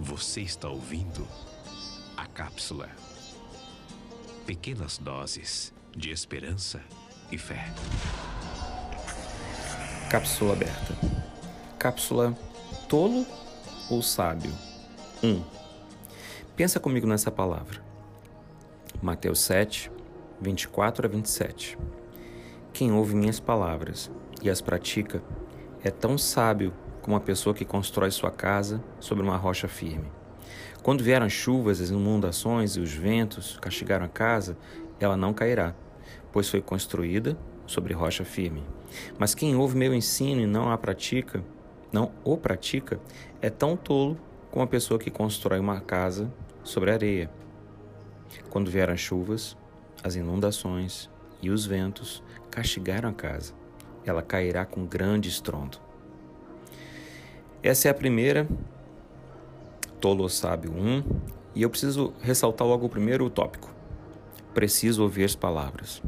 Você está ouvindo a cápsula. Pequenas doses de esperança e fé. Cápsula aberta. Cápsula tolo ou sábio? 1. Um. Pensa comigo nessa palavra. Mateus 7, 24 a 27. Quem ouve minhas palavras e as pratica é tão sábio como a pessoa que constrói sua casa sobre uma rocha firme. Quando vieram as chuvas, as inundações e os ventos castigaram a casa, ela não cairá, pois foi construída sobre rocha firme. Mas quem ouve meu ensino e não a pratica, não o pratica, é tão tolo como a pessoa que constrói uma casa sobre areia. Quando vieram as chuvas, as inundações e os ventos castigaram a casa. Ela cairá com grande estrondo. Essa é a primeira, Tolo Sábio 1, e eu preciso ressaltar logo o primeiro tópico. Preciso ouvir as palavras.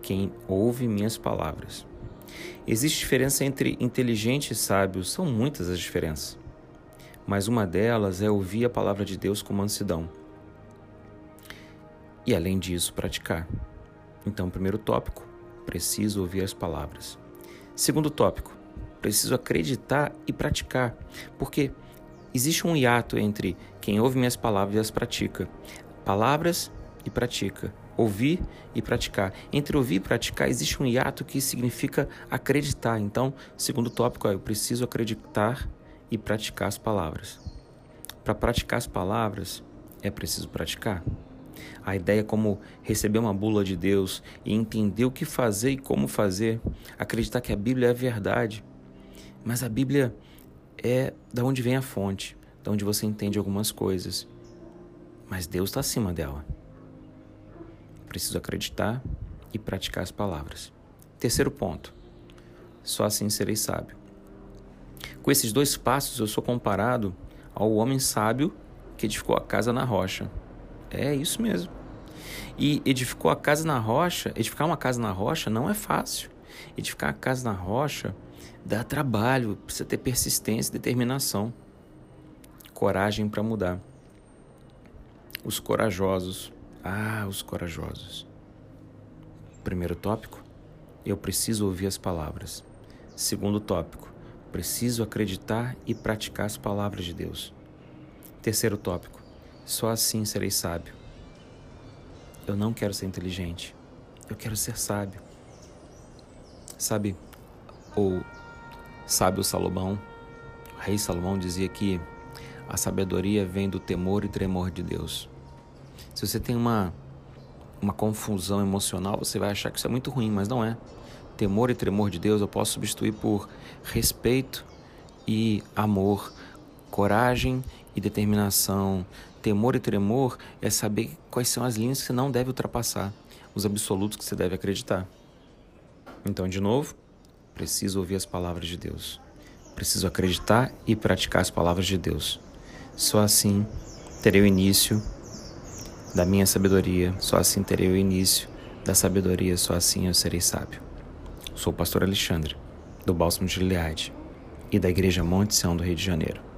Quem ouve minhas palavras. Existe diferença entre inteligente e sábio, são muitas as diferenças. Mas uma delas é ouvir a palavra de Deus com mansidão e, além disso, praticar. Então, primeiro tópico, preciso ouvir as palavras. Segundo tópico, preciso acreditar e praticar, porque existe um hiato entre quem ouve minhas palavras e as pratica. Palavras e pratica. Ouvir e praticar. Entre ouvir e praticar existe um hiato que significa acreditar. Então, segundo tópico, é, eu preciso acreditar e praticar as palavras. Para praticar as palavras, é preciso praticar. A ideia é como receber uma bula de Deus e entender o que fazer e como fazer, acreditar que a Bíblia é a verdade. Mas a Bíblia é da onde vem a fonte, da onde você entende algumas coisas. Mas Deus está acima dela. Preciso acreditar e praticar as palavras. Terceiro ponto. Só assim serei sábio. Com esses dois passos, eu sou comparado ao homem sábio que edificou a casa na rocha. É isso mesmo. E edificou a casa na rocha. Edificar uma casa na rocha não é fácil. Edificar a casa na rocha dá trabalho, precisa ter persistência, determinação, coragem para mudar. Os corajosos. Ah, os corajosos. Primeiro tópico, eu preciso ouvir as palavras. Segundo tópico, preciso acreditar e praticar as palavras de Deus. Terceiro tópico, só assim serei sábio. Eu não quero ser inteligente. Eu quero ser sábio. Sabe, o sábio Salomão, o rei Salomão dizia que a sabedoria vem do temor e tremor de Deus. Se você tem uma, uma confusão emocional, você vai achar que isso é muito ruim, mas não é. Temor e tremor de Deus eu posso substituir por respeito e amor, coragem e determinação, temor e tremor é saber quais são as linhas que você não deve ultrapassar, os absolutos que você deve acreditar. Então, de novo, preciso ouvir as palavras de Deus. Preciso acreditar e praticar as palavras de Deus. Só assim terei o início da minha sabedoria, só assim terei o início da sabedoria, só assim eu serei sábio. Sou o pastor Alexandre, do Bálsamo de Gileade e da Igreja Monte Sião do Rio de Janeiro.